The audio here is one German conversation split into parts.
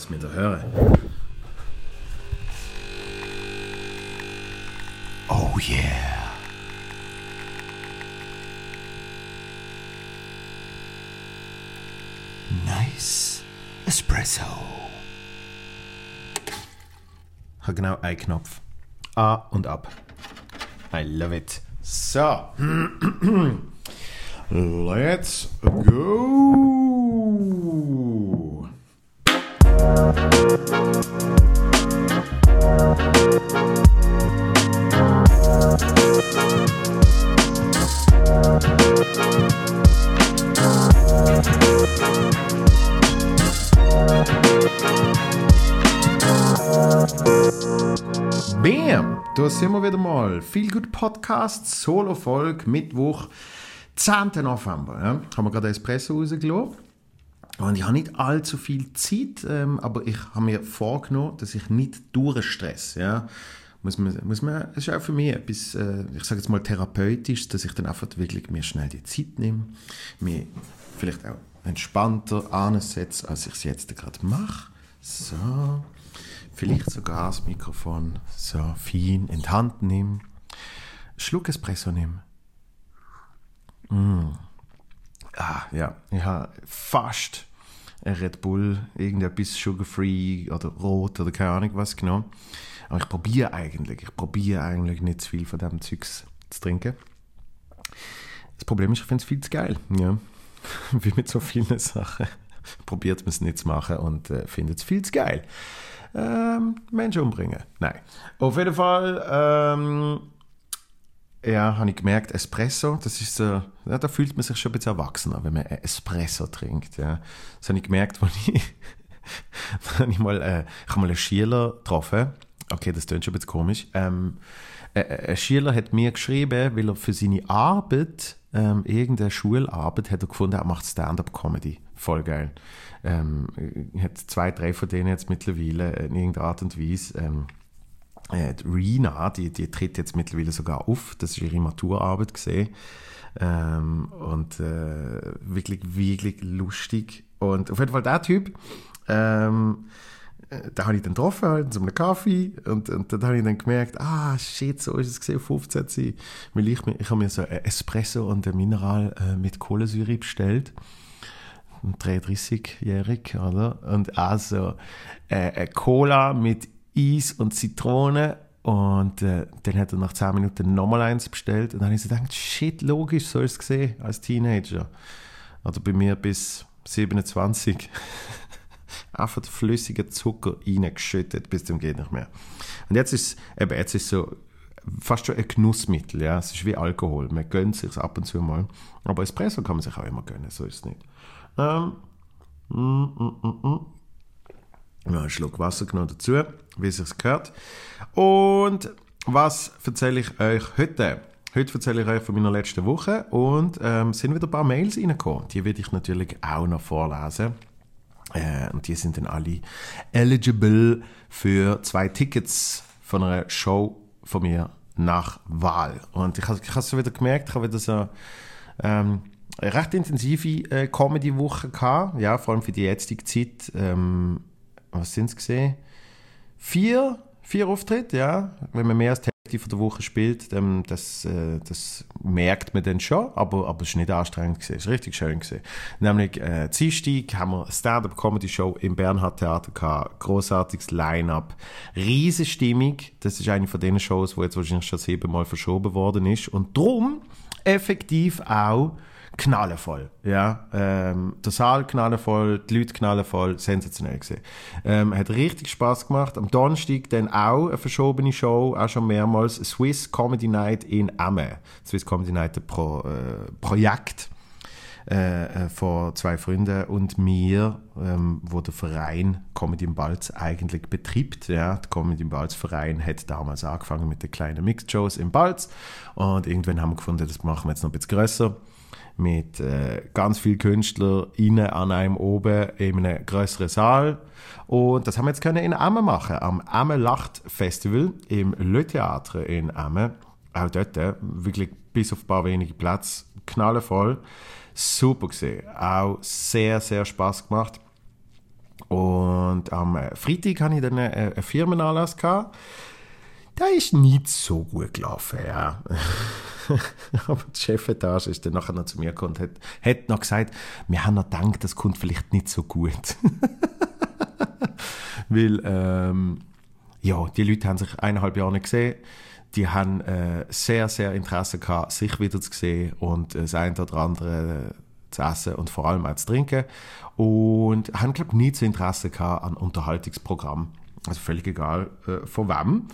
Lass mich da hören. Oh yeah. Nice Espresso. Habe genau einen Knopf. A und ab. I love it. So. Let's go. Da sind wir wieder mal. Viel gut Podcast, Solo-Folge, Mittwoch, 10. November. Ja. Haben wir gerade Espresso rausgelassen. Und ich habe nicht allzu viel Zeit, ähm, aber ich habe mir vorgenommen, dass ich nicht durchstresse. Ja. Muss man, muss man, das ist auch für mich etwas, äh, ich sage jetzt mal therapeutisch, dass ich dann einfach wirklich mir schnell die Zeit nehme, mir vielleicht auch entspannter ansetze, als ich es jetzt gerade mache. So, vielleicht sogar das Mikrofon so fein in die Hand nehme, Schluck Espresso nehme. Mm. Ah, ja, ich habe fast ein Red Bull, irgendetwas sugar-free oder rot oder keine Ahnung was genommen. Aber ich probiere eigentlich, ich probiere eigentlich nicht zu viel von dem Zeugs zu trinken. Das Problem ist, ich finde es viel zu geil. Ja. Wie mit so vielen Sachen. Probiert man es nicht zu machen und äh, findet es viel zu geil. Ähm, Menschen umbringen. Nein. Auf jeden Fall, ähm, ja, habe ich gemerkt, Espresso, das ist so, ja, da fühlt man sich schon ein bisschen erwachsener, wenn man Espresso trinkt. Ja. Das habe ich gemerkt, als ich, ich mal, äh, ich mal einen Schüler getroffen. Okay, das klingt schon ein bisschen komisch. Ähm, äh, ein Schüler hat mir geschrieben, weil er für seine Arbeit, ähm, irgendeine Schularbeit, hat er gefunden, er macht Stand-up-Comedy. Voll geil. Ähm, hat zwei, drei von denen jetzt mittlerweile in irgendeiner Art und Weise. Ähm, äh, Rina, die, die tritt jetzt mittlerweile sogar auf. Das ist ihre Maturarbeit gesehen. Ähm, und äh, wirklich, wirklich lustig. Und auf jeden Fall der Typ, ähm, da habe ich dann getroffen, halt, zu einem Kaffee und, und dann habe ich dann gemerkt, ah shit, so ist es gesehen, 15 sein. Weil ich, ich habe mir so ein Espresso und ein Mineral äh, mit Kohlensäure bestellt. 33-jährig, oder? Und also äh, Cola mit Eis und Zitrone und äh, dann hat er nach 10 Minuten nochmal eins bestellt und dann habe ich so gedacht, shit, logisch, so ist es gesehen als Teenager. Oder bei mir bis 27 einfach flüssiger Zucker reingeschüttet bis zum geht nicht mehr. Und jetzt ist eben, jetzt ist so fast schon ein Genussmittel, ja. Es ist wie Alkohol. Man gönnt sich ab und zu mal. Aber Espresso kann man sich auch immer gönnen, so ist es nicht. Ähm, mm, mm, mm, mm. Ja, einen Schluck Wasser genommen dazu, wie es sich gehört. Und was erzähle ich euch heute? Heute erzähle ich euch von meiner letzten Woche und ähm, sind wieder ein paar Mails reingekommen. Die werde ich natürlich auch noch vorlesen. Äh, und die sind dann alle eligible für zwei Tickets von einer Show von mir nach Wahl. Und ich habe es wieder gemerkt, ich habe wieder so ähm, eine recht intensive äh, Comedy-Woche gehabt, ja, vor allem für die jetzige Zeit. Ähm, was sind es gesehen? Vier, vier Auftritte, ja. Wenn man mehr als die von der Woche spielt, dann, das, äh, das merkt man dann schon, aber, aber es ist nicht anstrengend gewesen. Es ist richtig schön gewesen. Nämlich, äh, Dienstag haben wir eine Stand-Up-Comedy-Show im Bernhard Theater gehabt. Grossartiges Line-Up. Riesenstimmung. Das ist eine von den Shows, die jetzt wahrscheinlich schon siebenmal verschoben worden ist. Und drum effektiv auch knallevoll. Ja, ähm, der Saal knallevoll, die Leute knallevoll, sensationell gesehen. Ähm, hat richtig Spaß gemacht. Am Donnerstag dann auch eine verschobene Show, auch schon mehrmals, Swiss Comedy Night in Amme. Swiss Comedy Night, ein Pro, äh, Projekt äh, äh, von zwei Freunden und mir, ähm, wo der Verein Comedy im Balz eigentlich betreibt. Ja, der Comedy im Balz Verein hat damals angefangen mit den kleinen Mixed Shows im Balz und irgendwann haben wir gefunden, das machen wir jetzt noch ein bisschen grösser mit äh, ganz vielen Künstlern innen an einem oben in einem größeren Saal. Und das haben wir jetzt können in Amme machen, am Amme Lacht Festival im Le Theater in Amme. Auch dort äh, wirklich bis auf ein paar wenige Plätze knallevoll. Super gesehen. Auch sehr, sehr Spaß gemacht. Und am Freitag hatte ich dann einen Firmenanlass. Der ist nicht so gut gelaufen, ja. Aber die Chefetage ist dann nachher noch zu mir gekommen und hat, hat noch gesagt, wir haben noch gedacht, das kommt vielleicht nicht so gut. Weil, ähm, ja, die Leute haben sich eineinhalb Jahre nicht gesehen. Die haben äh, sehr, sehr Interesse gehabt, sich wieder zu sehen und äh, das eine oder andere zu essen und vor allem auch zu trinken. Und haben, glaube ich, nie so Interesse gehabt an Unterhaltungsprogramm. Also völlig egal äh, von wem.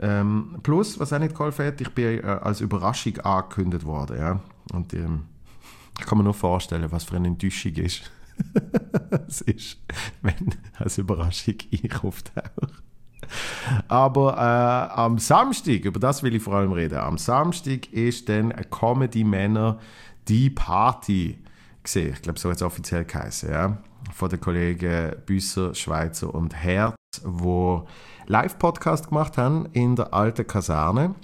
Ähm, plus, was auch nicht geholfen hat, ich bin äh, als Überraschung angekündigt worden. Ja? Und ähm, ich kann mir nur vorstellen, was für eine Enttäuschung ist. es ist, wenn als Überraschung ich auftauche. Aber äh, am Samstag, über das will ich vor allem reden, am Samstag ist dann Comedy Männer die Party gesehen. Ich glaube, so hat es offiziell geheißen, ja. Von den Kollegen Büsser, Schweizer und Herz, wo Live-Podcast gemacht haben in der alten Kaserne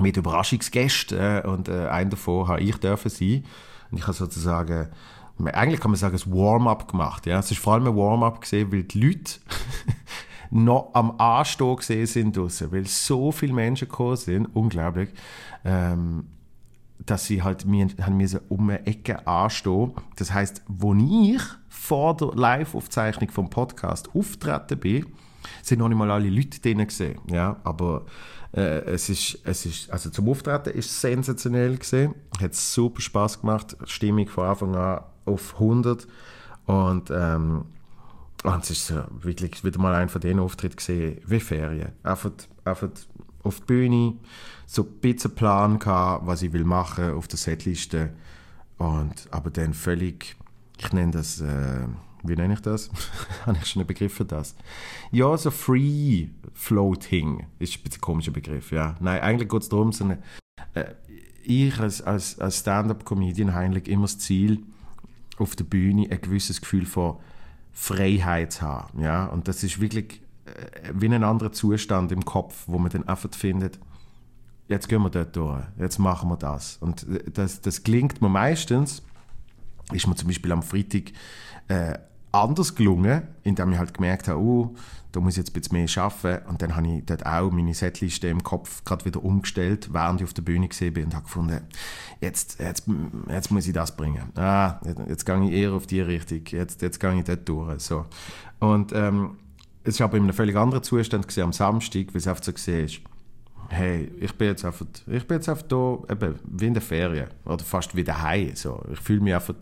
mit Überraschungsgästen äh, und äh, einen davon habe ich dürfen sein. Und ich habe sozusagen, eigentlich kann man sagen, ein Warm-up gemacht. Ja? Es ist vor allem ein Warm-up gesehen, weil die Leute noch am Anstehen gesehen sind draussen, weil so viele Menschen gekommen sind, unglaublich, ähm, dass sie halt mir, haben müssen um eine Ecke anstehen. Das heißt, wo ich vor der Live-Aufzeichnung vom Podcast auftreten bin, sind noch nicht mal alle Leute drin gesehen. Ja, aber äh, es ist, es ist, also zum Auftreten ist es sensationell gesehen. Hat super Spaß gemacht. Stimmung von Anfang an auf 100 und ähm, und es ist wirklich wieder mal ein von den Auftritten gesehen wie Ferien. Einfach, einfach auf die Bühne, so ein bisschen Plan gehabt, was ich will machen auf der Setliste und aber dann völlig, ich nenne das äh, wie nenne ich das? Habe ich schon einen Begriff für das? Ja, so Free Floating ist ein bisschen ein komischer Begriff, ja. Nein, eigentlich geht es darum, so eine, äh, ich als, als, als Stand-up-Comedian habe eigentlich immer das Ziel, auf der Bühne ein gewisses Gefühl von Freiheit zu haben, ja. Und das ist wirklich äh, wie ein anderer Zustand im Kopf, wo man dann einfach findet, jetzt gehen wir dort durch, jetzt machen wir das. Und äh, das, das gelingt mir meistens, ist mir zum Beispiel am Freitag äh, anders gelungen, indem ich halt gemerkt habe, oh, da muss ich jetzt ein bisschen mehr arbeiten. Und dann habe ich dort auch meine Setliste im Kopf gerade wieder umgestellt, während ich auf der Bühne gesehen bin und habe gefunden, jetzt, jetzt, jetzt muss ich das bringen. Ah, jetzt, jetzt gehe ich eher auf die Richtung, jetzt, jetzt gehe ich dort durch. So. Und ähm, es war aber in einem völlig anderen Zustand gewesen, am Samstag, weil es einfach so gesehen ist, hey, ich bin jetzt einfach, ich bin jetzt einfach da, eben, wie in der Ferien oder fast wie daheim. So. Ich fühle mich einfach,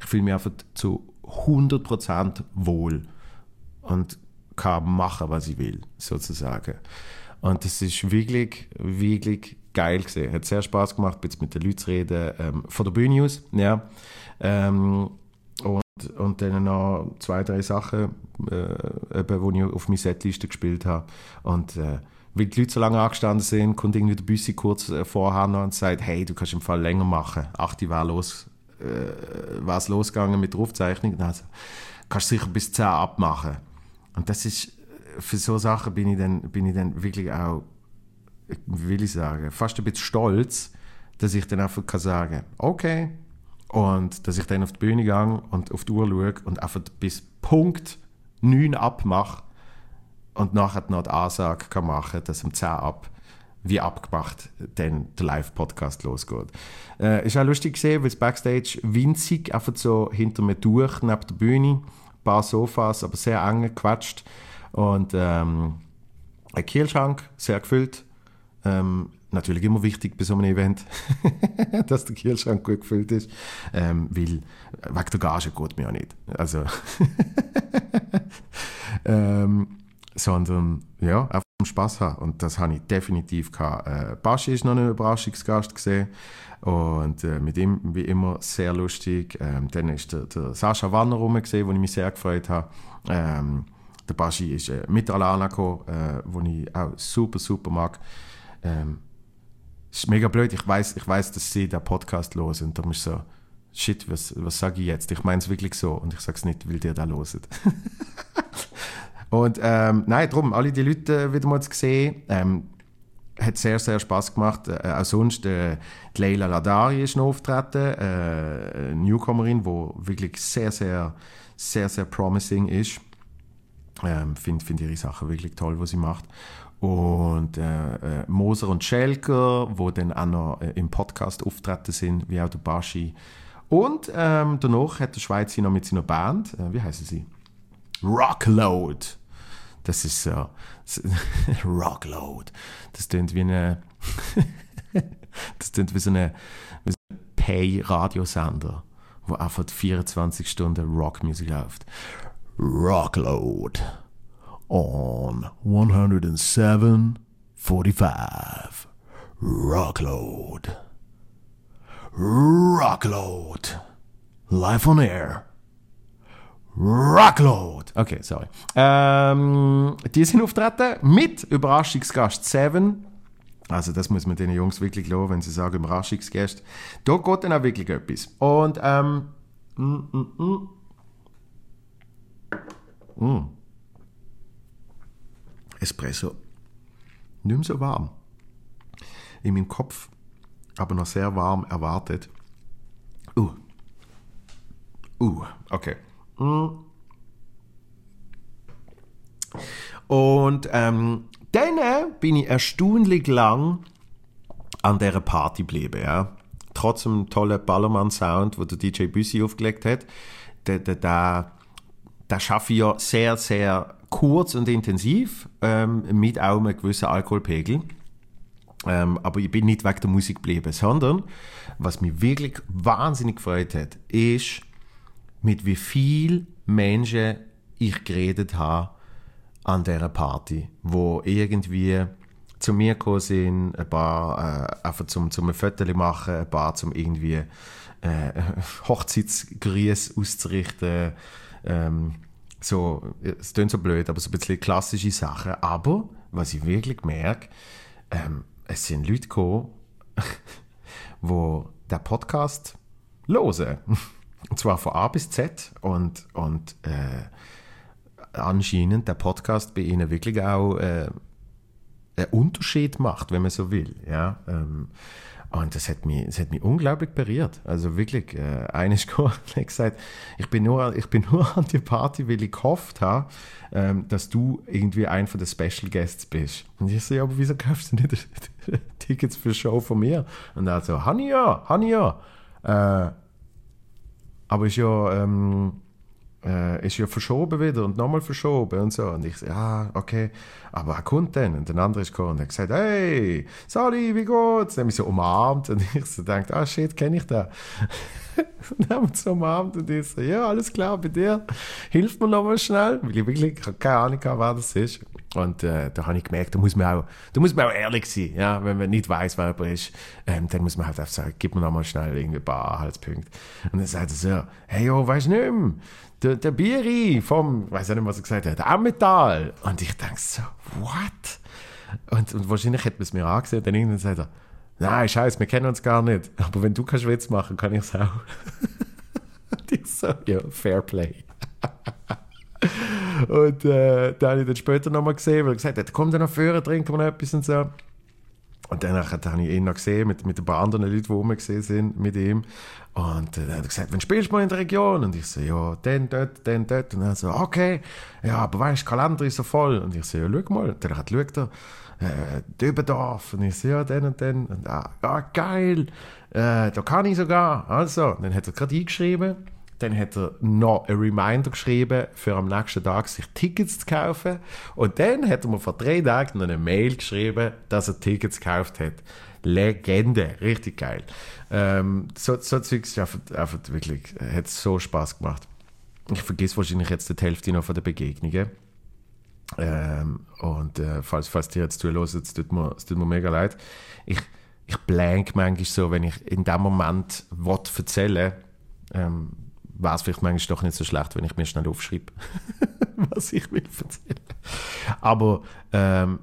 ich fühle mich einfach zu 100% wohl und kann machen, was ich will, sozusagen. Und das ist wirklich, wirklich geil gesehen. Hat sehr Spaß gemacht, jetzt mit den Leuten zu reden, ähm, von der Bühne aus, ja. Ähm, und, und dann noch zwei, drei Sachen, äh, eben, die ich auf meiner Setliste gespielt habe. Und äh, weil die Leute so lange angestanden sind, kommt irgendwie der Büssi kurz äh, vorher noch und sagt, hey, du kannst im Fall länger machen. Ach, die war los, äh, was losgegangen mit der Aufzeichnung. Also, kannst du sicher bis 10 abmachen. Und das ist, für so Sachen bin ich dann, bin ich dann wirklich auch, will ich sagen, fast ein bisschen stolz, dass ich dann einfach kann sagen, okay, und dass ich dann auf die Bühne gehe und auf die Uhr schaue und einfach bis Punkt 9 abmache und nachher noch die Ansage kann machen dass um 10 ab wie abgemacht dann der Live-Podcast losgeht. Äh, ist auch lustig gesehen, weil es Backstage winzig, einfach so hinter mir durch, neben der Bühne, ein paar Sofas, aber sehr eng gequatscht und ähm, ein Kühlschrank, sehr gefüllt. Ähm, natürlich immer wichtig bei so einem Event, dass der Kühlschrank gut gefüllt ist, ähm, weil wegen der Gage geht mir ja nicht. Also ähm, sondern ja, einfach Spaß haben. Und das habe ich definitiv gehabt. Äh, Baschi ist noch ein Überraschungsgast gesehen und äh, mit ihm wie immer sehr lustig. Ähm, dann ist der, der Sascha Wanner rum gesehen, wo ich mich sehr gefreut habe. Ähm, der Baschi ist äh, mit Alana gekommen, äh, ich auch super super mag. Ähm, ist mega blöd. Ich weiß, ich dass sie den Podcast hören und darum ist so Shit, was, was sage ich jetzt? Ich meine es wirklich so und ich sage es nicht, weil ihr da loset. Und ähm, nein, darum, alle die Leute wieder mal zu sehen, ähm, hat sehr, sehr Spaß gemacht. Äh, auch sonst, äh, die Leila Ladari ist noch auftreten, äh, Newcomerin, die wirklich sehr, sehr, sehr, sehr promising ist. Ähm, Finde find ihre Sachen wirklich toll, was sie macht. Und äh, äh, Moser und Schelker, wo dann auch noch äh, im Podcast auftreten sind, wie auch der Baschi. Und ähm, danach hat der Schweizer noch mit seiner Band, äh, wie heißen sie? Rockload. Das ist so. Rockload. Das klingt wie eine. das klingt wie so eine, wie so ein Pay-Radiosender, wo einfach 24 Stunden Rockmusik läuft. Rockload on 107.45. Rockload. Rockload. Live on air. Rockload. Okay, sorry. Ähm, die sind auftreten mit Überraschungsgast Seven. Also das muss man den Jungs wirklich loben, wenn sie sagen Überraschungsgast. Da geht dann auch wirklich etwas. Und ähm, mm, mm, mm. Mm. Espresso. Mehr so warm. In meinem Kopf, aber noch sehr warm erwartet. Uh. Uh, okay. Mm. Und ähm, dann bin ich erstaunlich lang an dieser Party geblieben. Ja. Trotz dem tollen Ballermann-Sound, wo der DJ Büssi aufgelegt hat, der, der, der, der schaffe ich ja sehr, sehr kurz und intensiv, ähm, mit auch einem gewissen Alkoholpegel. Ähm, aber ich bin nicht wegen der Musik geblieben, sondern was mich wirklich wahnsinnig gefreut hat, ist, mit wie viel Menschen ich geredet habe an dieser Party, wo irgendwie zu mir gekommen sind, ein paar äh, einfach zum, zum ein Foto machen, ein paar zum irgendwie äh, Hochzeitsgrüße auszurichten, ähm, so, es klingt so blöd, aber so ein bisschen klassische Sachen. Aber, was ich wirklich merke, ähm, es sind Leute gekommen, die den Podcast hören. Und zwar von A bis Z. Und, und äh, anscheinend der Podcast bei ihnen wirklich auch äh, einen Unterschied macht, wenn man so will. Ja? Ähm, und das hat mich, das hat mich unglaublich berührt. Also wirklich, äh, eines hat gesagt, ich bin, nur, ich bin nur an die Party, weil ich gehofft habe, ähm, dass du irgendwie ein von den Special Guests bist. Und ich so, ja, aber wieso kaufst du nicht Tickets für Show von mir? Und er so, Hania, Hania. Äh, aber ist ja, ähm, äh, ist ja verschoben wieder und nochmal verschoben und so. Und ich so, ja, okay, aber er kommt dann. Und der andere ist gekommen und hat gesagt, hey, sorry, wie geht's? Dann haben mich so umarmt und ich so gedacht, ah, shit, kenne ich da. dann haben wir uns umarmt und ich so, ja, alles klar, bei dir, hilft mir nochmal schnell, weil ich wirklich keine Ahnung habe, wer das ist. Und äh, da habe ich gemerkt, da muss man auch, da muss man auch ehrlich sein, ja, wenn man nicht weiß, wer jemand ist, ähm, dann muss man halt einfach sagen, gib mir nochmal schnell irgendwie ein paar Anhaltspunkte. Und dann sagt er so, hey, jo, weißt du nicht mehr, der, der Biri vom, weiß nicht, was er gesagt hat, Ammetal. Und ich denke so, what? Und, und wahrscheinlich hätte man es mir angesehen, dann irgendwann sagt er, nein, scheiße, wir kennen uns gar nicht, aber wenn du keinen Schwitz machen, kann ich es auch. und ich so, ja, fair play. und äh, da habe ich dann später nochmal gesehen, weil er gesagt hat, komm dann nach vorne, trinken wir noch etwas und so. Und dann habe ich ihn noch gesehen, mit, mit ein paar anderen Leuten, die rum gesehen sind, mit ihm. Und äh, dann hat er gesagt, wann spielst du mal in der Region? Und ich so, ja, dann dort, dann dort. Und er so, okay, ja, aber weißt du, Kalender ist so voll. Und ich so, ja, schau mal. Und dann hat er, er, äh, Dübendorf. Und ich so, ja, dann und dann. Und ah, ja, geil, äh, da kann ich sogar. Also, dann hat er gerade eingeschrieben, dann hat er noch ein Reminder geschrieben, für am nächsten Tag sich Tickets zu kaufen. Und dann hat er mir vor drei Tagen noch eine Mail geschrieben, dass er Tickets gekauft hat. Legende, richtig geil. Ähm, so, so Zeugs einfach, einfach wirklich, hat so Spaß gemacht. Ich vergesse wahrscheinlich jetzt die Hälfte noch von der Begegnungen. Ähm, und äh, falls, falls dir jetzt zuhörst, es tut tut mir mega leid. Ich, ich blank manchmal so, wenn ich in dem Moment was erzähle, ähm, wäre es vielleicht manchmal doch nicht so schlecht, wenn ich mir schnell aufschreibe, was ich will erzählen. Aber ähm,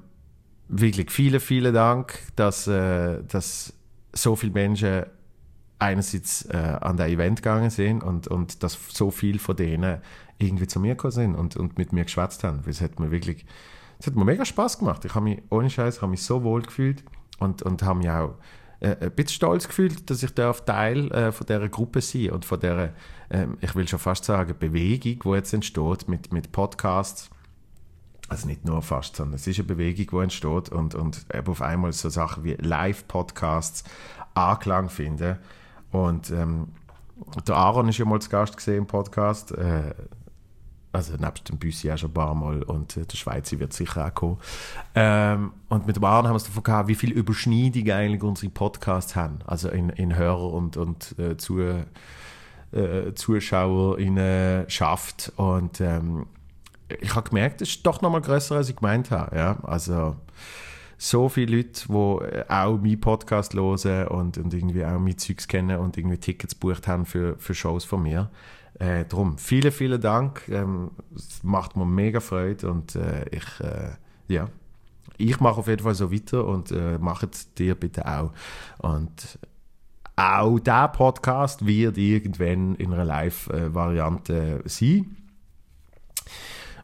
wirklich vielen, vielen Dank, dass, äh, dass so viele Menschen einerseits äh, an das Event gegangen sind und, und dass so viele von denen irgendwie zu mir gekommen sind und, und mit mir geschwätzt haben. Es hat mir wirklich, es hat mir mega Spaß gemacht. Ich habe mich, ohne Scheiß, habe mich so wohl gefühlt und, und habe mich auch äh, ein bisschen stolz gefühlt, dass ich darf Teil äh, von dieser Gruppe sein und von dieser, äh, ich will schon fast sagen, Bewegung, die jetzt entsteht mit, mit Podcasts also nicht nur fast, sondern es ist eine Bewegung, die entsteht und, und eben auf einmal so Sachen wie Live-Podcasts Anklang finden. Und ähm, der Aaron ist ja mal zu Gast gesehen im Podcast. Äh, also nebst dem Büssi auch schon ein paar Mal und äh, der Schweizer wird sicher auch kommen. Ähm, und mit dem Aaron haben wir es davon gehabt, wie viel Überschneidung eigentlich unsere Podcasts haben. Also in, in Hörer und, und äh, zu, äh, ZuschauerInnen schafft. Und ähm, ich habe gemerkt, es ist doch noch mal grösser, als ich gemeint habe. Ja? Also so viele Leute, die auch meinen Podcast hören und, und irgendwie auch mein Zeugs kennen und irgendwie Tickets bucht haben für, für Shows von mir. Äh, drum, vielen, vielen Dank. Ähm, es macht mir mega Freude und äh, ich, äh, ja, ich mache auf jeden Fall so weiter und äh, macht dir bitte auch. Und auch der Podcast wird irgendwann in einer Live-Variante sein.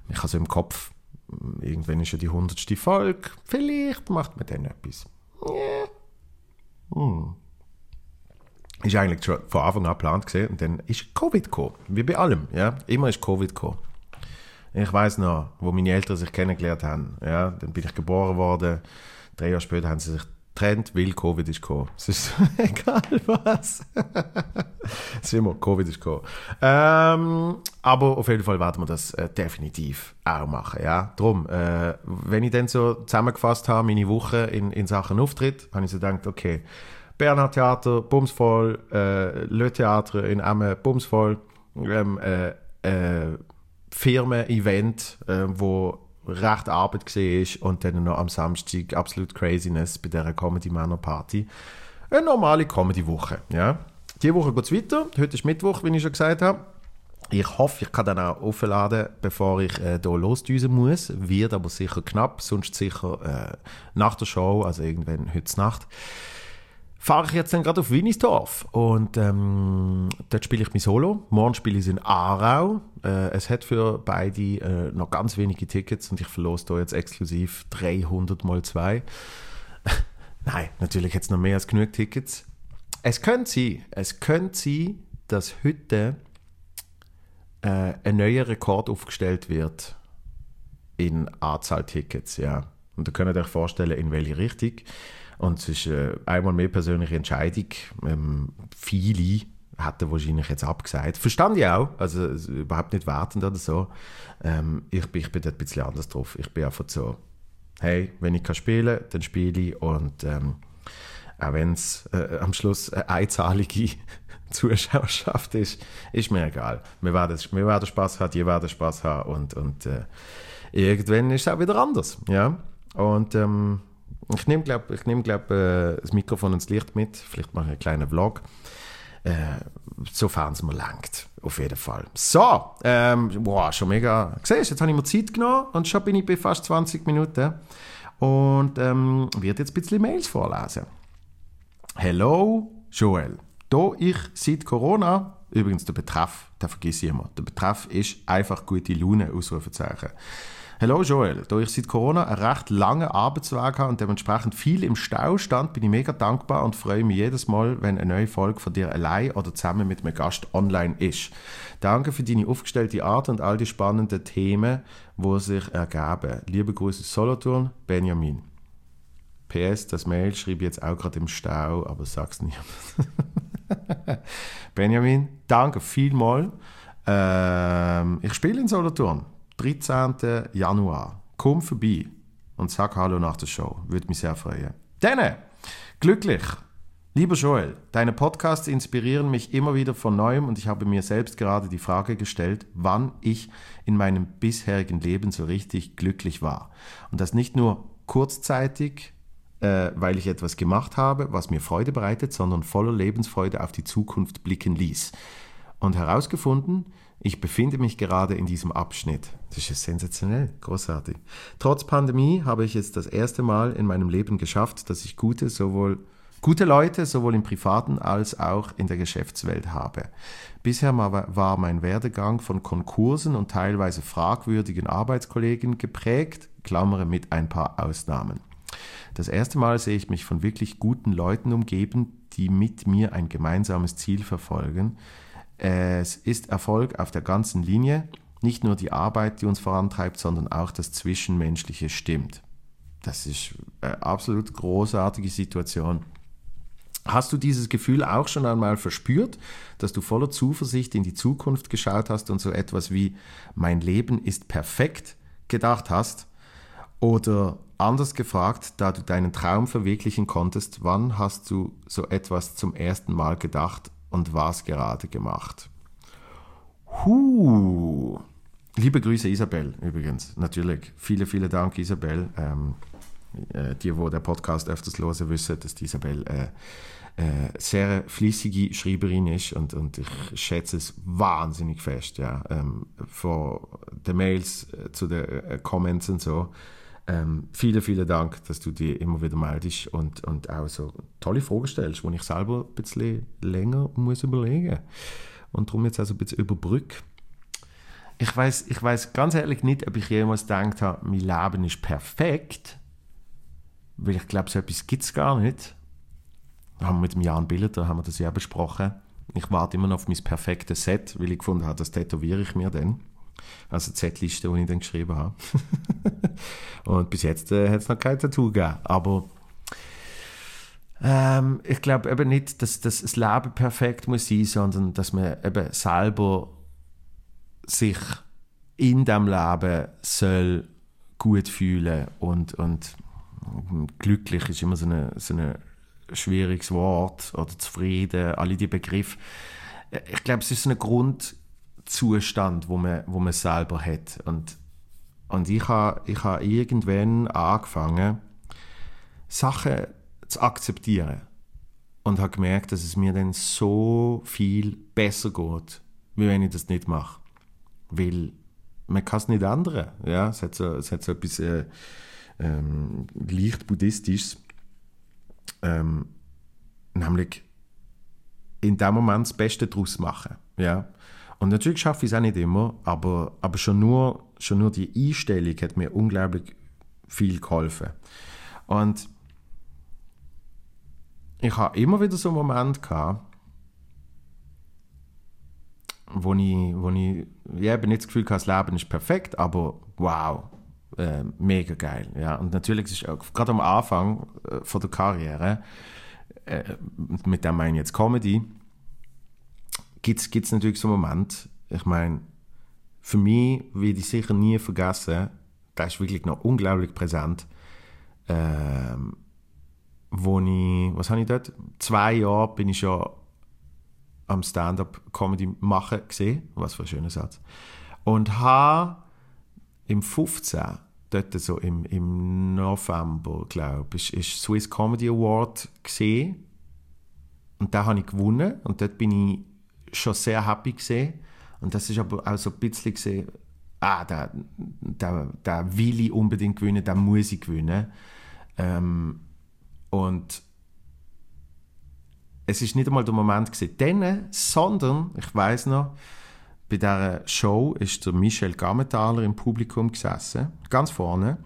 Ich habe so im Kopf, irgendwann ist ja die hundertste Folge, vielleicht macht man dann etwas. Yeah. Hm. Ist eigentlich schon von Anfang an geplant gesehen und dann ist Covid gekommen, wie bei allem, ja, immer ist Covid gekommen. Ich weiß noch, wo meine Eltern sich kennengelernt haben, ja, dann bin ich geboren worden, drei Jahre später haben sie sich Trend, weil Covid ist gekommen. Es ist egal was. es ist immer, Covid ist gekommen. Ähm, aber auf jeden Fall werden wir das äh, definitiv auch machen. Ja? Drum, äh, wenn ich dann so zusammengefasst habe, meine Woche in, in Sachen Auftritt, habe ich so gedacht, okay, Bernhard Theater, bumsvoll, äh, Le Theater in Amme, bumsvoll, ähm, äh, äh, Firmen-Event, äh, wo recht Arbeit gesehen und dann noch am Samstag absolut Craziness bei dieser Comedy Männer Party. Eine normale Comedy-Woche. Ja. Diese Woche geht es weiter. Heute ist Mittwoch, wie ich schon gesagt habe. Ich hoffe, ich kann dann auch aufladen, bevor ich äh, hier losdüsen muss. Wird aber sicher knapp, sonst sicher äh, nach der Show, also irgendwann heute Nacht fahre ich jetzt dann gerade auf Winnisdorf und ähm, dort spiele ich mein Solo. Morgen spiele ich in Aarau. Äh, es hat für beide äh, noch ganz wenige Tickets und ich verlose hier jetzt exklusiv 300 mal 2. Nein, natürlich es noch mehr als genug Tickets. Es könnte sein, es könnte sein, dass heute äh, ein neuer Rekord aufgestellt wird in Anzahl Tickets, ja. Und da könnt ihr euch vorstellen, in welche Richtung. Und es ist äh, einmal mehr persönliche Entscheidung. Ähm, viele hätten wahrscheinlich jetzt abgesagt. Verstand ich auch, also überhaupt nicht wertend oder so. Ähm, ich, bin, ich bin dort ein bisschen anders drauf. Ich bin einfach so, hey, wenn ich kann spielen dann spiele ich und ähm, auch wenn es äh, am Schluss eine einzahlige Zuschauerschaft ist, ist mir egal. Wir werden, wir werden Spaß haben, ihr werdet Spaß haben und, und äh, irgendwann ist es auch wieder anders. Ja? Und ähm, ich nehme, glaube ich, nehm, glaub, äh, das Mikrofon und das Licht mit. Vielleicht mache ich einen kleinen Vlog. Äh, sofern es mir langt. Auf jeden Fall. So, ähm, wow, schon mega. Siehst jetzt habe ich mir Zeit genommen und schon bin ich bei fast 20 Minuten. Und ähm, werde jetzt ein bisschen Mails vorlesen. Hello, Joel. Da ich seit Corona, übrigens der Betreff, der vergesse ich immer, der Betreff ist einfach gute Laune, Ausrufezeichen. Hallo Joel, da ich seit Corona einen recht langen Arbeitsweg habe und dementsprechend viel im Stau stand, bin ich mega dankbar und freue mich jedes Mal, wenn eine neue Folge von dir allein oder zusammen mit einem Gast online ist. Danke für deine aufgestellte Art und all die spannenden Themen, die sich ergeben. Liebe Grüße Solothurn, Benjamin. PS, das Mail schreibe ich jetzt auch gerade im Stau, aber sag's nicht. Benjamin, danke vielmals. Ähm, ich spiele in Solothurn. 13. Januar. Komm vorbei und sag Hallo nach der Show. Würde mich sehr freuen. Denne, glücklich. Lieber Joel, deine Podcasts inspirieren mich immer wieder von neuem und ich habe mir selbst gerade die Frage gestellt, wann ich in meinem bisherigen Leben so richtig glücklich war. Und das nicht nur kurzzeitig, äh, weil ich etwas gemacht habe, was mir Freude bereitet, sondern voller Lebensfreude auf die Zukunft blicken ließ. Und herausgefunden, ich befinde mich gerade in diesem Abschnitt. Das ist sensationell, großartig. Trotz Pandemie habe ich es das erste Mal in meinem Leben geschafft, dass ich gute, sowohl, gute Leute sowohl im privaten als auch in der Geschäftswelt habe. Bisher war mein Werdegang von Konkursen und teilweise fragwürdigen Arbeitskollegen geprägt, klammere mit ein paar Ausnahmen. Das erste Mal sehe ich mich von wirklich guten Leuten umgeben, die mit mir ein gemeinsames Ziel verfolgen, es ist Erfolg auf der ganzen Linie. Nicht nur die Arbeit, die uns vorantreibt, sondern auch das Zwischenmenschliche stimmt. Das ist eine absolut großartige Situation. Hast du dieses Gefühl auch schon einmal verspürt, dass du voller Zuversicht in die Zukunft geschaut hast und so etwas wie mein Leben ist perfekt gedacht hast? Oder anders gefragt, da du deinen Traum verwirklichen konntest, wann hast du so etwas zum ersten Mal gedacht und was gerade gemacht? Huh. Liebe Grüße Isabel übrigens, natürlich. Viele, vielen Dank Isabel. Ähm, äh, die, wo der Podcast öfters hören, wissen, dass Isabel äh, äh, sehr fließige Schreiberin ist und, und ich schätze es wahnsinnig fest, ja. Ähm, von den Mails äh, zu den äh, Comments und so. Ähm, vielen, vielen Dank, dass du dir immer wieder meldest und, und auch so tolle Fragen stellst, wo ich selber ein bisschen länger muss überlegen und darum jetzt also ein bisschen überbrücke. Ich weiß ich ganz ehrlich nicht, ob ich jemals gedacht habe, mein Leben ist perfekt, weil ich glaube, so etwas gibt es gar nicht. Da haben wir mit dem Jan Billeter haben wir das ja besprochen. Ich warte immer noch auf mein perfektes Set, weil ich gefunden habe, das tätowiere ich mir dann. Also Z-Liste, die ich dann geschrieben habe. und bis jetzt äh, hat es noch kein Tattoo gegeben. Aber ähm, ich glaube eben nicht, dass, dass das Leben perfekt muss sein, sondern dass man eben selber sich in dem Leben soll gut fühlen und, und glücklich ist immer so ein so eine schwieriges Wort oder zufrieden, alle die Begriffe. Ich glaube, es ist so ein Grund, Zustand, wo man, wo man selber hat. Und, und ich habe ich ha irgendwann angefangen, Sachen zu akzeptieren. Und habe gemerkt, dass es mir dann so viel besser geht, wie wenn ich das nicht mache. Weil man kann es nicht ändern. Ja? Es, hat so, es hat so etwas äh, ähm, leicht buddhistisches. Ähm, nämlich in dem Moment das Beste daraus machen. Ja? Und natürlich schaffe ich es auch nicht immer, aber, aber schon, nur, schon nur die Einstellung hat mir unglaublich viel geholfen. Und ich habe immer wieder so einen Moment gehabt, wo ich, wo ich ja, eben nicht das Gefühl hatte, das Leben ist perfekt, aber wow, äh, mega geil. Ja. Und natürlich ist auch, gerade am Anfang äh, von der Karriere, äh, mit dem meine ich jetzt Comedy, gibt es natürlich so einen Moment, ich meine, für mich werde ich sicher nie vergessen, das ist wirklich noch unglaublich präsent, ähm, wo ich, was habe ich dort? Zwei Jahre bin ich schon am Stand-up-Comedy machen gesehen, was für ein schöner Satz, und habe im 15 dort so im, im November, glaube ich, ist Swiss Comedy Award gesehen und da habe ich gewonnen und dort bin ich schon sehr happy gesehen. Und das ist aber auch so ein bisschen gesehen, ah, da, da, da will ich unbedingt gewinnen, da muss ich gewinnen. Ähm, und es ist nicht einmal der Moment gesehen, denen, sondern, ich weiß noch, bei dieser Show ist der Michel Gammenthaler im Publikum gesessen, ganz vorne.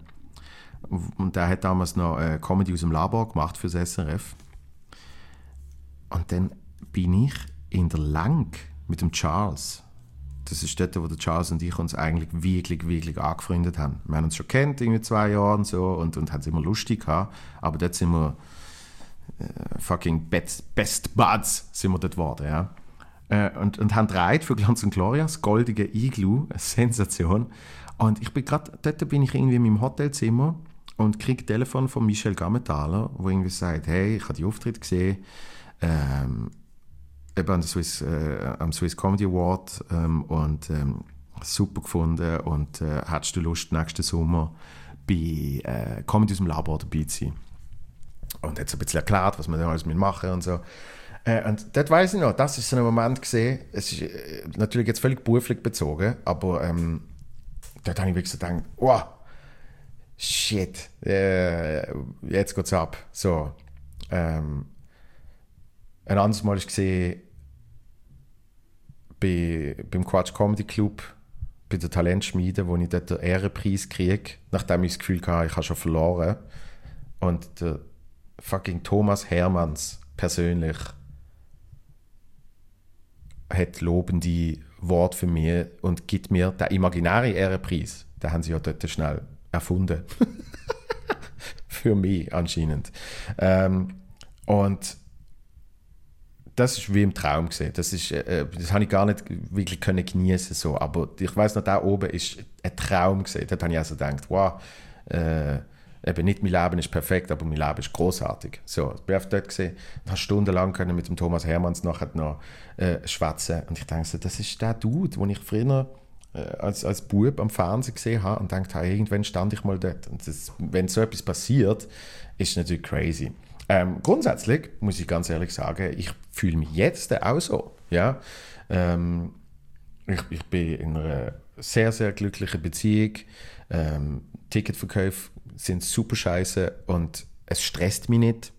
Und der hat damals noch äh, Comedy aus dem Labor gemacht für das SRF. Und dann bin ich in der Lang mit dem Charles. Das ist dort, wo der Charles und ich uns eigentlich wirklich, wirklich angefreundet haben. Wir haben uns schon kennt, irgendwie zwei Jahre und so, und, und haben es immer lustig gehabt. Aber dort sind wir äh, fucking best, best Buds sind wir dort geworden, ja. Äh, und, und haben dreit für Glanz und Gloria, das goldige Igloo, eine Sensation. Und ich bin gerade, dort bin ich irgendwie in meinem Hotelzimmer und kriege Telefon von Michel Gammenthaler, wo irgendwie sagt, hey, ich habe die Auftritt gesehen, ähm, eben am Swiss, äh, am Swiss Comedy Award ähm, und ähm, super gefunden und äh, hättest du Lust, nächsten Sommer bei äh, Comedy aus dem Labor dabei zu sein? Und hat so ein bisschen erklärt, was man da alles machen und so. Äh, und dort weiß ich noch, das ist so ein Moment gesehen, es ist äh, natürlich jetzt völlig beruflich bezogen, aber ähm, dort habe ich wirklich so gedacht, oh, shit, äh, jetzt geht's ab. So, ähm, ein anderes Mal ist gesehen, bei, beim Quatsch Comedy Club bei der Talentschmiede, wo ich dort den Ehrenpreis kriege, nachdem ich das Gefühl hatte, ich habe schon verloren. Und der fucking Thomas Hermanns persönlich hat lobende Wort für mich und gibt mir den imaginären Ehrenpreis. Den haben sie ja dort schnell erfunden. für mich anscheinend. Ähm, und das ist wie im Traum gesehen. Das ist, äh, das habe ich gar nicht wirklich können genießen so. Aber ich weiß noch, da oben ist ein Traum gesehen. Dort habe ich also gedacht, wow, äh, eben nicht mein Leben ist perfekt, aber mein Leben ist großartig. So, ich bin dort gesehen habe stundenlang können mit dem Thomas Hermanns nachher noch äh, schwätzen. Und ich so, das ist der Dude, den ich früher äh, als, als Bub am Fernsehen gesehen habe und dachte, hey, irgendwann stand ich mal dort. Und das, wenn so etwas passiert, ist natürlich crazy. Ähm, grundsätzlich muss ich ganz ehrlich sagen, ich fühle mich jetzt auch so. Ja? Ähm, ich, ich bin in einer sehr, sehr glücklichen Beziehung. Ähm, Ticketverkäufe sind super scheiße und es stresst mich nicht,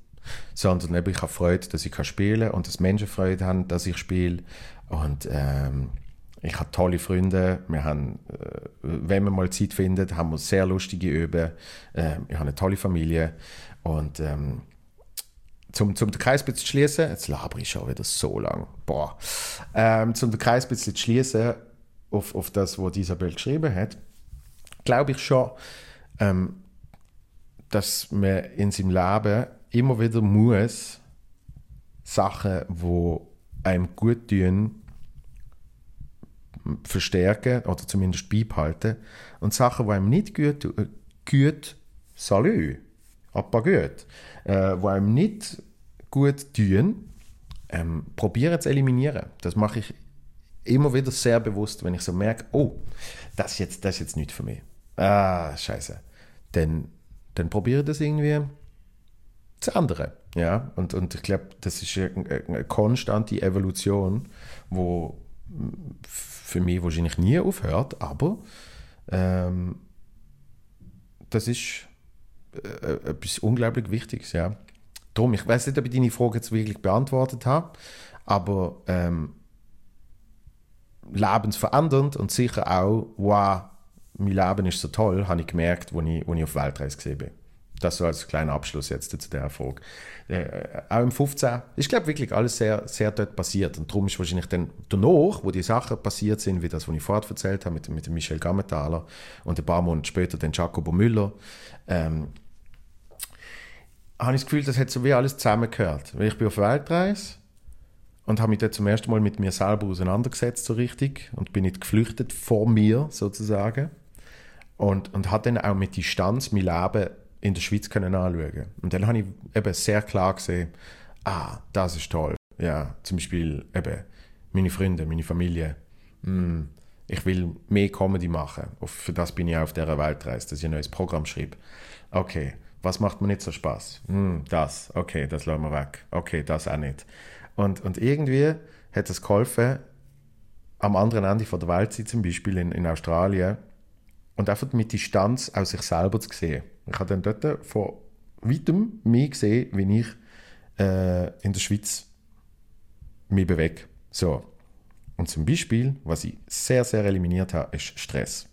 sondern ich habe Freude, dass ich spielen kann und dass Menschen Freude haben, dass ich spiele. Und ähm, ich habe tolle Freunde. Wir haben, äh, wenn man mal Zeit findet, haben wir sehr lustige Üben. Äh, ich habe eine tolle Familie und ähm, zum, zum den Kreis zu schließen, jetzt laber ich schon wieder so lang, boah, ähm, zum den Kreis zu schließen auf, auf das, was Isabel geschrieben hat, glaube ich schon, ähm, dass man in seinem Leben immer wieder muss Sachen, wo einem gut tun, verstärken oder zumindest beibehalten. Und Sachen, die einem nicht gut, äh, gut salü, aber gut, äh, die einem nicht gut tun, ähm, probieren zu eliminieren. Das mache ich immer wieder sehr bewusst, wenn ich so merke, oh, das ist jetzt, das ist jetzt nicht für mich. Ah, scheiße. Dann, dann probiere das irgendwie zu ändern. Ja? Und, und ich glaube, das ist eine, eine konstante Evolution, wo für mich wahrscheinlich nie aufhört, aber ähm, das ist äh, etwas unglaublich Wichtiges, ja. Darum, ich weiß nicht, ob ich deine Frage jetzt wirklich beantwortet habe, aber ähm, lebensverändernd und sicher auch, wow, mein Leben ist so toll, habe ich gemerkt, als ich, ich auf Weltreise gesehen bin. Das so als kleiner Abschluss jetzt zu dieser Frage. Äh, auch im 15 ist, glaube wirklich alles sehr, sehr dort passiert. Und darum ist wahrscheinlich dann danach, wo die Sachen passiert sind, wie das, was ich vorher erzählt habe mit, mit Michel Gammenthaler und ein paar Monate später dann Jacobo Müller, ähm, habe ich das Gefühl, das hat so wie alles zusammengehört. Weil ich bin auf Weltreise und habe mich dort zum ersten Mal mit mir selber auseinandergesetzt, so richtig, und bin nicht geflüchtet vor mir, sozusagen. Und, und habe dann auch mit Distanz mein Leben in der Schweiz können anschauen. Und dann habe ich eben sehr klar gesehen, ah, das ist toll. Ja, zum Beispiel eben meine Freunde, meine Familie. Mm, ich will mehr Comedy machen. Für das bin ich auf dieser Weltreise, dass ich ein neues Programm schreibe. Okay, was macht mir nicht so Spaß? Hm, das, okay, das lassen wir weg. Okay, das auch nicht. Und, und irgendwie hat es geholfen, am anderen Ende von der Welt zum Beispiel in, in Australien, und einfach mit Distanz aus sich selber zu sehen. Ich habe dann dort von weitem mehr gesehen, wie ich äh, in der Schweiz mich bewege. So. Und zum Beispiel, was ich sehr, sehr eliminiert habe, ist Stress.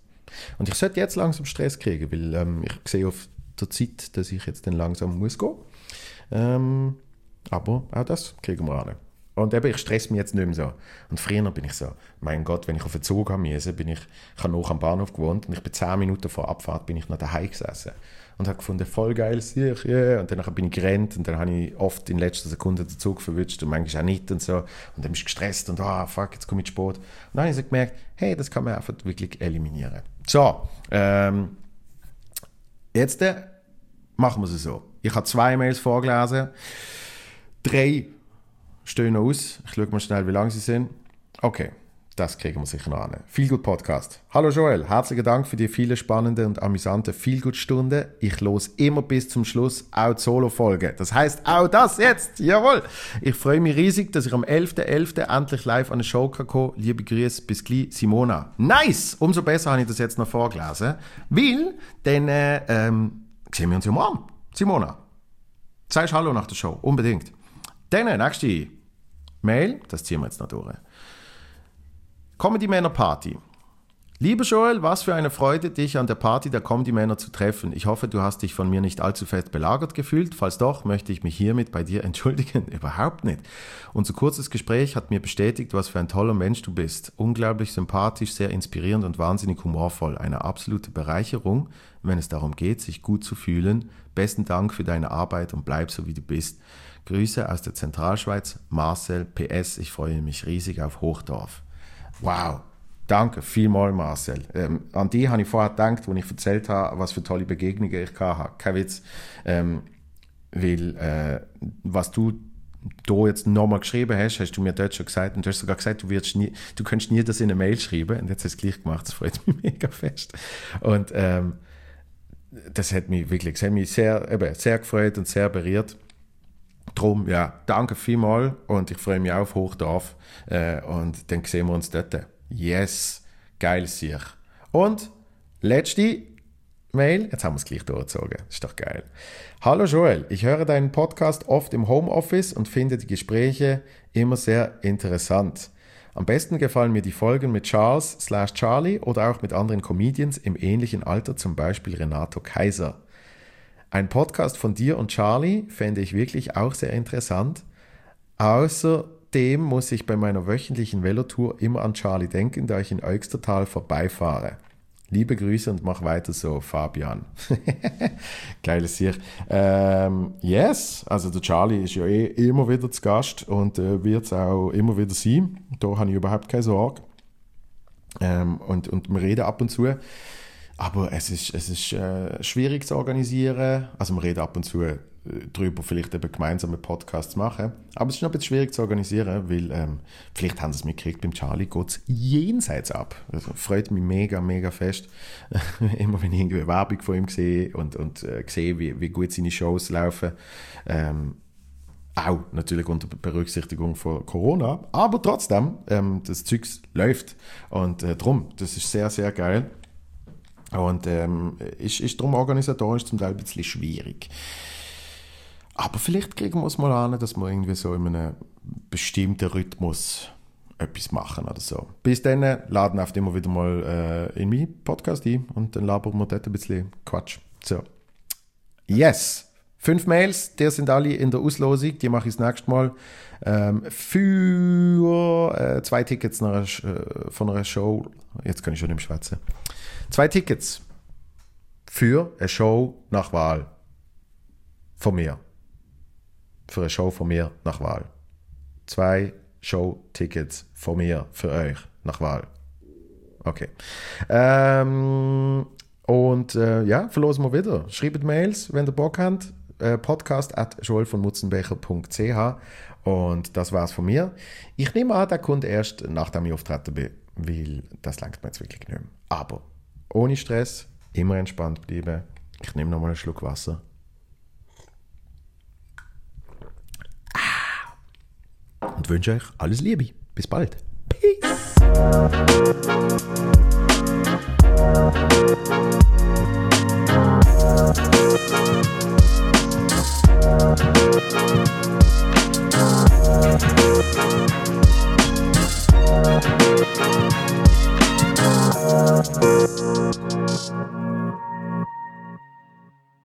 Und ich sollte jetzt langsam Stress kriegen, weil ähm, ich sehe auf der Zeit, dass ich jetzt dann langsam muss gehen. Ähm, aber auch das kriegen wir an. Und eben, ich stress mich jetzt nicht mehr so. Und früher bin ich so, mein Gott, wenn ich auf den Zug haben bin ich, ich habe noch am Bahnhof gewohnt und ich bin zehn Minuten vor Abfahrt bin ich noch daheim gesessen. Und habe gefunden, voll geil, sich, yeah. Und dann bin ich gerannt und dann habe ich oft in letzter Sekunde den Zug verwünscht und manchmal auch nicht und so. Und dann bist du gestresst und, ah, oh, fuck, jetzt komme ich zu spät. Und dann habe ich so gemerkt, hey, das kann man einfach wirklich eliminieren. So, ähm, Jetzt äh, machen wir es so. Ich habe zwei Mails vorgelesen. Drei stehen aus. Ich schaue mal schnell, wie lang sie sind. Okay. Das kriegen wir sicher noch an. Feelgood Podcast. Hallo Joel, herzlichen Dank für die viele spannende und amüsante Feelgood-Stunden. Ich los immer bis zum Schluss auch die Solo-Folge. Das heißt auch das jetzt. Jawohl. Ich freue mich riesig, dass ich am 11.11. .11. endlich live an eine Show kann. Liebe Grüße, bis gleich, Simona. Nice! Umso besser habe ich das jetzt noch vorgelesen. Weil, dann äh, ähm, sehen wir uns ja morgen. Simona. Sagst Hallo nach der Show. Unbedingt. Dann, äh, nächste Mail. Das ziehen wir jetzt noch durch. Comedy Männer Party. Lieber Joel, was für eine Freude, dich an der Party der Comedy-Männer zu treffen. Ich hoffe, du hast dich von mir nicht allzu fest belagert gefühlt. Falls doch, möchte ich mich hiermit bei dir entschuldigen. Überhaupt nicht. Unser kurzes Gespräch hat mir bestätigt, was für ein toller Mensch du bist. Unglaublich sympathisch, sehr inspirierend und wahnsinnig humorvoll. Eine absolute Bereicherung, wenn es darum geht, sich gut zu fühlen. Besten Dank für deine Arbeit und bleib so, wie du bist. Grüße aus der Zentralschweiz. Marcel, PS, ich freue mich riesig auf Hochdorf. Wow. Danke vielmals, Marcel. Ähm, an die habe ich vorher gedacht, als ich erzählt habe, was für tolle Begegnungen ich hatte. Kein Witz. Ähm, weil, äh, was du da jetzt nochmal geschrieben hast, hast du mir dort schon gesagt, und du hast sogar gesagt, du, wirst nie, du könntest nie das in eine Mail schreiben, und jetzt hast du es gleich gemacht, das freut mich mega fest. Und ähm, das hat mich wirklich, das hat mich sehr, eben, sehr gefreut und sehr berührt. Drum, ja, danke vielmals und ich freue mich auf Hochdorf äh, und dann sehen wir uns dort. Yes, geil sich. Und letzte Mail, jetzt haben wir es gleich durchgezogen, ist doch geil. Hallo Joel, ich höre deinen Podcast oft im Homeoffice und finde die Gespräche immer sehr interessant. Am besten gefallen mir die Folgen mit Charles slash Charlie oder auch mit anderen Comedians im ähnlichen Alter, zum Beispiel Renato Kaiser. Ein Podcast von dir und Charlie fände ich wirklich auch sehr interessant. Außer Trotzdem muss ich bei meiner wöchentlichen Velotour immer an Charlie denken, da ich in Eugstertal vorbeifahre. Liebe Grüße und mach weiter so, Fabian. Geiles hier. Ähm, yes, also der Charlie ist ja eh immer wieder zu Gast und äh, wird es auch immer wieder sein. Da habe ich überhaupt keine Sorge. Ähm, und, und wir reden ab und zu. Aber es ist, es ist äh, schwierig zu organisieren. Also wir reden ab und zu äh, darüber, vielleicht eben gemeinsame Podcasts machen. Aber es ist noch ein bisschen schwierig zu organisieren, weil ähm, vielleicht haben sie es mitgekriegt, beim Charlie geht es jenseits ab. Also freut mich mega, mega fest. Immer wenn ich irgendwie Werbung von ihm sehe und, und äh, sehe, wie, wie gut seine Shows laufen. Ähm, auch natürlich unter Berücksichtigung von Corona, aber trotzdem, ähm, das Zeug läuft. Und äh, drum, das ist sehr, sehr geil. Und ähm, ist, ist darum organisatorisch zum Teil ein bisschen schwierig. Aber vielleicht kriegen wir es mal an, dass wir irgendwie so in einem bestimmten Rhythmus etwas machen oder so. Bis dann laden wir immer wieder mal äh, in meinen Podcast ein und dann labern wir dort ein bisschen Quatsch. So. Yes! Fünf Mails, die sind alle in der Auslosung, die mache ich das nächste Mal. Ähm, für äh, zwei Tickets einer, äh, von einer Show. Jetzt kann ich schon mehr schwätzen. Zwei Tickets für eine Show nach Wahl. Von mir. Für eine Show von mir nach Wahl. Zwei Show-Tickets von mir für euch nach Wahl. Okay. Ähm, und äh, ja, verlosen wir wieder. Schreibt Mails, wenn ihr Bock habt. Äh, podcast at joelvonmutzenbecher.ch und das war's von mir. Ich nehme an, der kommt erst nachdem ich auftreten bin, weil das langt mir jetzt wirklich nicht mehr. Aber ohne Stress, immer entspannt bleiben. Ich nehme nochmal einen Schluck Wasser. Ah. Und wünsche euch alles Liebe. Bis bald. Peace. Thank you. Thank you.